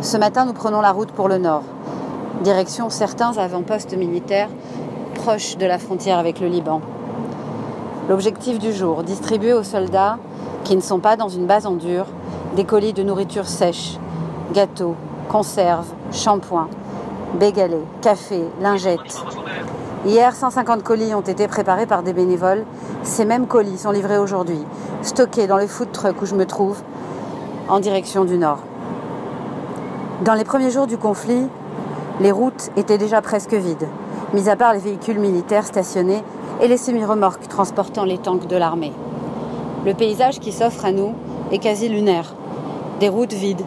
Ce matin, nous prenons la route pour le nord, direction certains avant-postes militaires proches de la frontière avec le Liban. L'objectif du jour, distribuer aux soldats qui ne sont pas dans une base en dur des colis de nourriture sèche, gâteaux, conserves, shampoings, bégalets, café, lingettes. Hier, 150 colis ont été préparés par des bénévoles. Ces mêmes colis sont livrés aujourd'hui, stockés dans le food truck où je me trouve, en direction du nord. Dans les premiers jours du conflit, les routes étaient déjà presque vides, mis à part les véhicules militaires stationnés et les semi-remorques transportant les tanks de l'armée. Le paysage qui s'offre à nous est quasi lunaire. Des routes vides,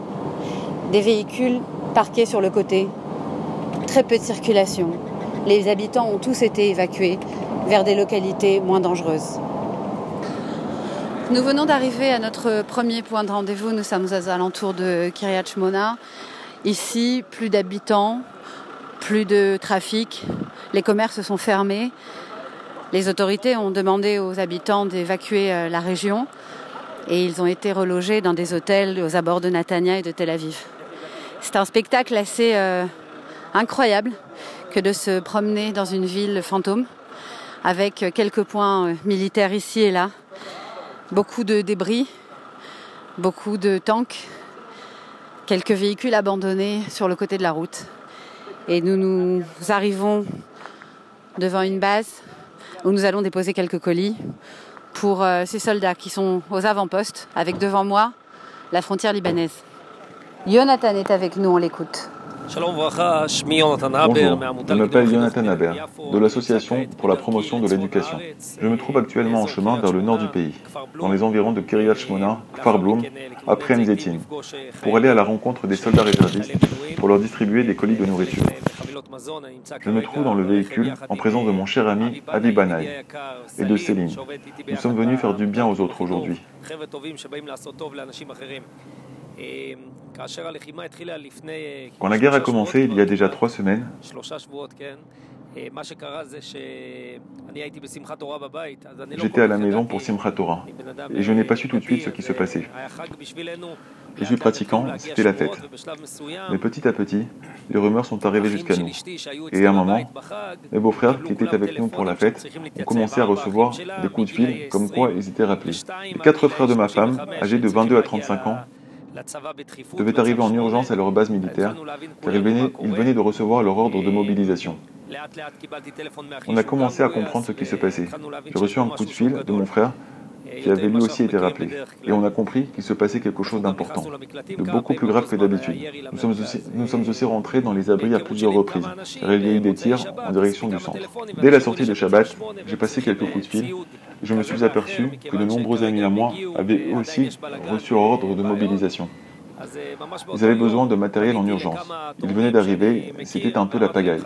des véhicules parqués sur le côté, très peu de circulation. Les habitants ont tous été évacués vers des localités moins dangereuses. Nous venons d'arriver à notre premier point de rendez-vous. Nous sommes aux alentours de Kiryat Shmona. Ici, plus d'habitants, plus de trafic. Les commerces sont fermés. Les autorités ont demandé aux habitants d'évacuer euh, la région et ils ont été relogés dans des hôtels aux abords de Natania et de Tel Aviv. C'est un spectacle assez euh, incroyable que de se promener dans une ville fantôme avec quelques points euh, militaires ici et là, beaucoup de débris, beaucoup de tanks, quelques véhicules abandonnés sur le côté de la route. Et nous nous arrivons devant une base où nous allons déposer quelques colis pour euh, ces soldats qui sont aux avant-postes, avec devant moi la frontière libanaise. Jonathan est avec nous, on l'écoute. Bonjour, je m'appelle Jonathan Aber, de l'Association pour la promotion de l'éducation. Je me trouve actuellement en chemin vers le nord du pays, dans les environs de Kiryat Shmona, Kfar Bloum, après pour aller à la rencontre des soldats réservistes pour leur distribuer des colis de nourriture. Je me trouve dans le véhicule en présence de mon cher ami Avi Banaï et de Céline. Nous sommes venus faire du bien aux autres aujourd'hui. Quand la guerre a commencé il y a déjà trois semaines, J'étais à la maison pour Simchat Torah et je n'ai pas su tout de suite ce qui se passait. Je suis pratiquant, c'était la fête. Mais petit à petit, les rumeurs sont arrivées jusqu'à nous. Et à un moment, mes beaux-frères qui étaient avec nous pour la fête ont commencé à recevoir des coups de fil comme quoi ils étaient rappelés. Les quatre frères de ma femme, âgés de 22 à 35 ans, devaient arriver en urgence à leur base militaire car ils venaient, de recevoir leur ordre de mobilisation. On a commencé à comprendre ce qui se passait. J'ai reçu un coup de fil de mon frère qui avait lui aussi été rappelé. Et on a compris qu'il se passait quelque chose d'important, de beaucoup plus grave que d'habitude. Nous sommes, aussi, rentrés dans les abris à plusieurs reprises, car des tirs en direction du centre. Dès la sortie de Shabbat, j'ai passé quelques coups de fil je me suis aperçu que de nombreux amis à moi avaient aussi reçu ordre de mobilisation. Ils avaient besoin de matériel en urgence. Ils venaient d'arriver, c'était un peu la pagaille.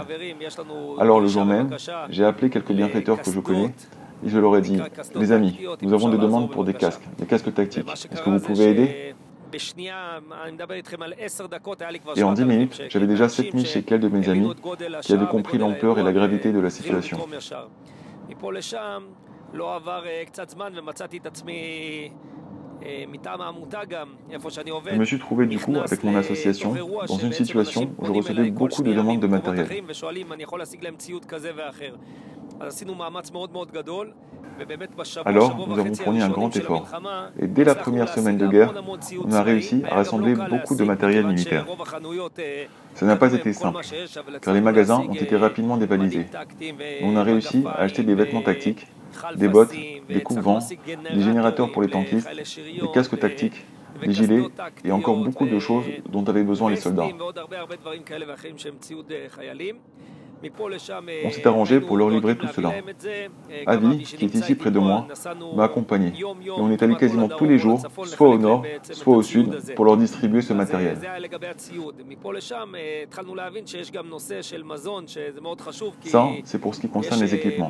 Alors le jour même, j'ai appelé quelques bienfaiteurs que je connais et je leur ai dit, les amis, nous avons des demandes pour des casques, des casques tactiques. Est-ce que vous pouvez aider? Et en 10 minutes, j'avais déjà 7000 shekels de mes amis qui avaient compris l'ampleur et la gravité de la situation. Je me suis trouvé du coup avec mon association dans une situation où je recevais beaucoup de demandes de matériel. Alors, nous avons fourni un grand effort. Et dès la première semaine de guerre, on a réussi à rassembler beaucoup de matériel militaire. Ça n'a pas été simple, car les magasins ont été rapidement dévalisés. On a réussi à acheter des vêtements tactiques, des bottes, des coupe-vents, des générateurs pour les tankistes, des casques tactiques, des gilets et encore beaucoup de choses dont avaient besoin les soldats. On s'est arrangé pour leur livrer tout cela. Avi, qui est ici près de moi, m'a accompagné. Et on est allé quasiment tous les jours, soit au nord, soit au sud, pour leur distribuer ce matériel. Ça, c'est pour ce qui concerne les équipements.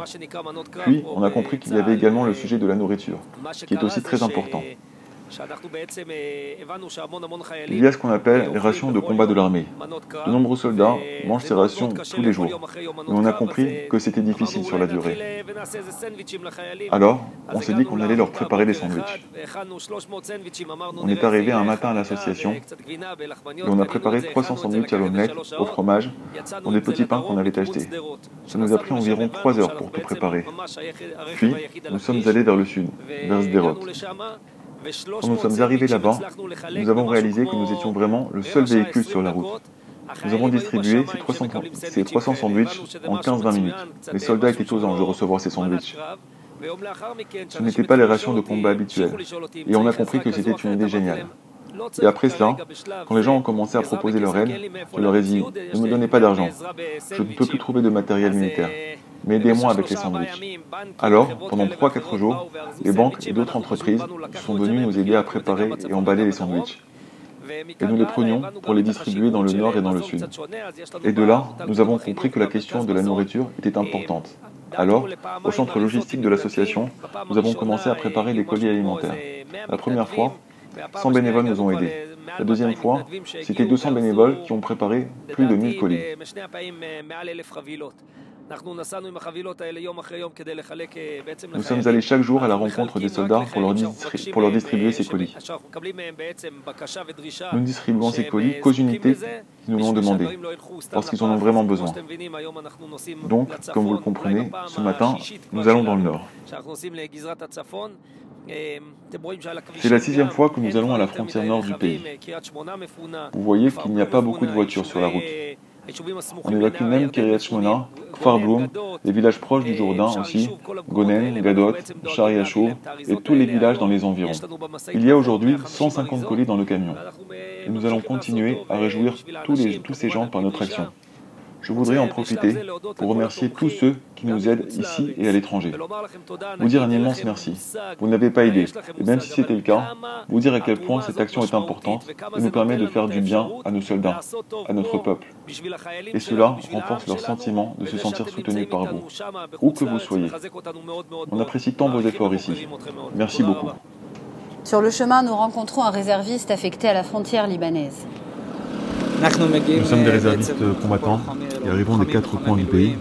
Puis, on a compris qu'il y avait également le sujet de la nourriture, qui est aussi très important. Il y a ce qu'on appelle les rations de combat de l'armée. De nombreux soldats mangent ces rations tous les jours. Mais on a compris que c'était difficile sur la durée. Alors, on s'est dit qu'on allait leur préparer des sandwichs. On est arrivé un matin à l'association et on a préparé 300 sandwichs à l'omelette, au fromage, dans des petits pains qu'on avait achetés. Ça nous a pris environ 3 heures pour tout préparer. Puis, nous sommes allés vers le sud, vers Sderot. Quand nous sommes arrivés là-bas, nous avons réalisé que nous étions vraiment le seul véhicule sur la route. Nous avons distribué ces 300, ces 300 sandwichs en 15-20 minutes. Les soldats étaient aux anges de recevoir ces sandwichs. Ce n'étaient pas les rations de combat habituelles. Et on a compris que c'était une idée géniale. Et après cela, quand les gens ont commencé à proposer leur aide, je leur ai dit, ne me donnez pas d'argent. Je ne peux plus trouver de matériel militaire. Mais aidez-moi avec les sandwichs. Alors, pendant 3-4 jours, les banques et d'autres entreprises sont venues nous aider à préparer et emballer les sandwichs. Et nous les prenions pour les distribuer dans le nord et dans le sud. Et de là, nous avons compris que la question de la nourriture était importante. Alors, au centre logistique de l'association, nous avons commencé à préparer les colis alimentaires. La première fois, 100 bénévoles nous ont aidés. La deuxième fois, c'était 200 bénévoles qui ont préparé plus de 1000 colis. Nous sommes allés chaque jour à la rencontre des soldats pour leur, pour leur distribuer ces colis. Nous ne distribuons ces colis qu'aux unités qui nous l'ont demandé, parce qu'ils en ont vraiment besoin. Donc, comme vous le comprenez, ce matin, nous allons dans le nord. C'est la sixième fois que nous allons à la frontière nord du pays. Vous voyez qu'il n'y a pas beaucoup de voitures sur la route. On évacue même Kiryat Shmona, Farbloum, les villages proches du Jourdain aussi, Gonen, Gadot, Shariachou et tous les villages dans les environs. Il y a aujourd'hui 150 colis dans le camion. Et nous allons continuer à réjouir tous, les, tous ces gens par notre action. Je voudrais en profiter pour remercier tous ceux qui nous aident ici et à l'étranger. Vous dire un immense merci. Vous n'avez pas aidé, et même si c'était le cas, vous dire à quel point cette action est importante et nous permet de faire du bien à nos soldats, à notre peuple. Et cela renforce leur sentiment de se sentir soutenus par vous, où que vous soyez. On apprécie tant vos efforts ici. Merci beaucoup. Sur le chemin, nous rencontrons un réserviste affecté à la frontière libanaise. Nous sommes des réservistes combattants et arrivons des quatre coins du pays.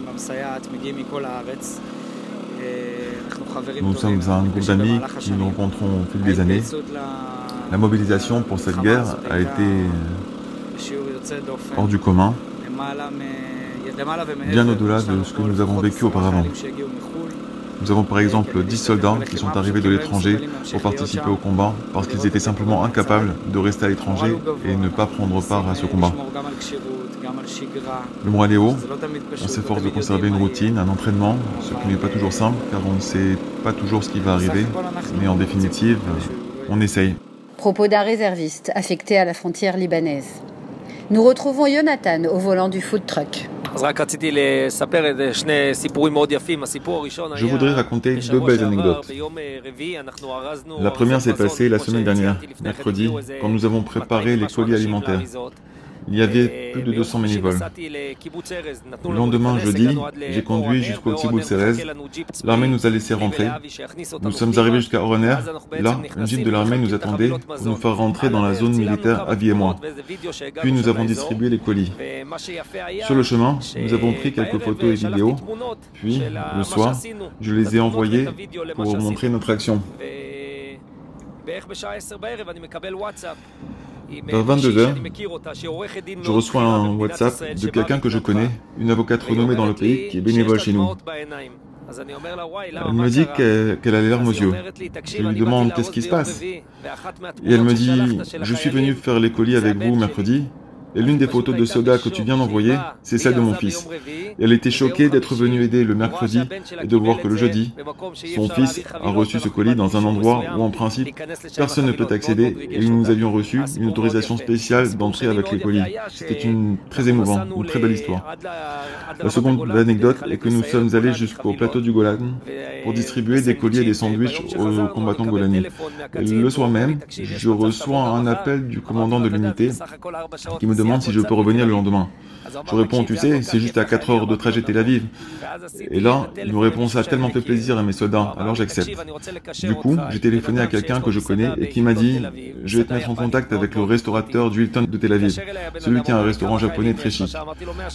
Nous sommes un groupe d'amis qui nous rencontrons au fil des années. La mobilisation pour cette guerre a été hors du commun, bien au-delà de ce que nous avons vécu auparavant. Nous avons par exemple 10 soldats qui sont arrivés de l'étranger pour participer au combat parce qu'ils étaient simplement incapables de rester à l'étranger et ne pas prendre part à ce combat. Le moral est haut, on s'efforce de conserver une routine, un entraînement, ce qui n'est pas toujours simple car on ne sait pas toujours ce qui va arriver, mais en définitive, on essaye. Propos d'un réserviste affecté à la frontière libanaise. Nous retrouvons Jonathan au volant du food truck. Je voudrais raconter deux belles anecdotes. La première s'est passée la semaine dernière, mercredi, quand nous avons préparé les colis alimentaires. Il y avait plus de 200 bénévoles. Le lendemain, jeudi, j'ai conduit jusqu'au Kibbutz Erez. L'armée nous a laissé rentrer. Nous sommes arrivés jusqu'à Oroner. Là, une jeep de l'armée nous attendait pour nous faire rentrer dans la zone militaire, Avi et moi. Puis nous avons distribué les colis. Sur le chemin, nous avons pris quelques photos et vidéos. Puis, le soir, je les ai envoyées pour montrer notre action. Vers 22h, je reçois un WhatsApp de quelqu'un que je connais, une avocate renommée dans le pays qui est bénévole chez nous. Elle me dit qu'elle a les larmes aux yeux. Je lui demande qu'est-ce qui se passe. Et elle me dit, je suis venu faire les colis avec vous mercredi et l'une des photos de soldats que tu viens d'envoyer, c'est celle de mon fils. elle était choquée d'être venue aider le mercredi et de voir que le jeudi, son fils a reçu ce colis dans un endroit où en principe personne ne peut accéder et nous avions reçu une autorisation spéciale d'entrer avec les colis. C'était une très émouvant, une très belle histoire. La seconde anecdote est que nous sommes allés jusqu'au plateau du Golan pour distribuer des colis et des sandwichs aux combattants golani. le soir même, je reçois un appel du commandant de l'unité qui me demande demande si je peux revenir le lendemain. Je réponds, tu sais, c'est juste à 4 heures de trajet Tel Aviv. Et là, répond, ça a tellement fait plaisir à mes soldats, alors j'accepte. Du coup, j'ai téléphoné à quelqu'un que je connais et qui m'a dit, je vais te mettre en contact avec le restaurateur du Hilton de Tel Aviv, celui qui a un restaurant japonais très chic.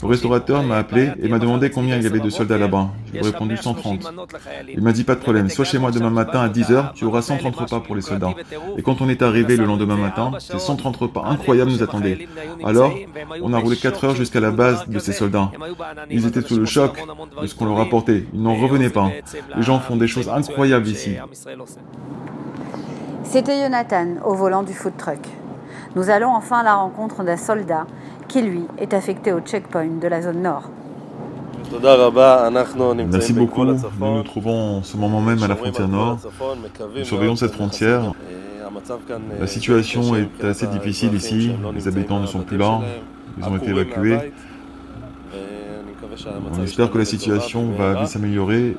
Le restaurateur m'a appelé et m'a demandé combien il y avait de soldats là-bas. J'ai répondu 130. Il m'a dit, pas de problème, sois chez moi demain matin à 10h, tu auras 130 repas pour les soldats. Et quand on est arrivé le lendemain matin, ces 130 repas incroyables nous attendaient. Alors, on a roulé 4 heures jusqu'à la base de ces soldats. Ils étaient sous le choc de ce qu'on leur apportait. Ils n'en revenaient pas. Les gens font des choses incroyables ici. C'était Jonathan au volant du food truck. Nous allons enfin à la rencontre d'un soldat qui, lui, est affecté au checkpoint de la zone nord. Merci beaucoup. Nous nous trouvons en ce moment même à la frontière nord. Nous surveillons cette frontière. La situation est assez difficile ici. Les habitants ne sont plus là. Ils ont été évacués. On espère que la situation va vite s'améliorer.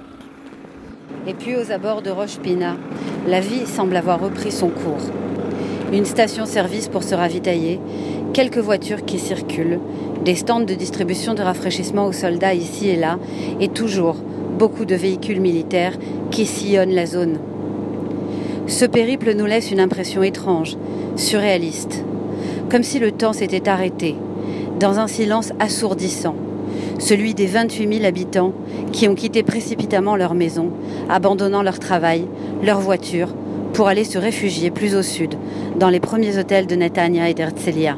Et puis aux abords de Roche Pina, la vie semble avoir repris son cours. Une station-service pour se ravitailler, quelques voitures qui circulent, des stands de distribution de rafraîchissement aux soldats ici et là, et toujours beaucoup de véhicules militaires qui sillonnent la zone. Ce périple nous laisse une impression étrange, surréaliste, comme si le temps s'était arrêté, dans un silence assourdissant celui des 28 000 habitants qui ont quitté précipitamment leur maison, abandonnant leur travail, leur voiture, pour aller se réfugier plus au sud, dans les premiers hôtels de Netanya et d'Herzliya.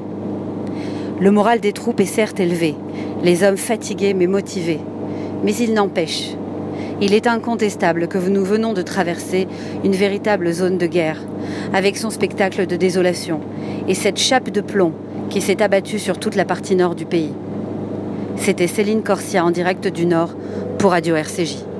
Le moral des troupes est certes élevé, les hommes fatigués mais motivés, mais il n'empêche. Il est incontestable que nous venons de traverser une véritable zone de guerre, avec son spectacle de désolation et cette chape de plomb qui s'est abattue sur toute la partie nord du pays. C'était Céline Corsia en direct du Nord pour Radio RCJ.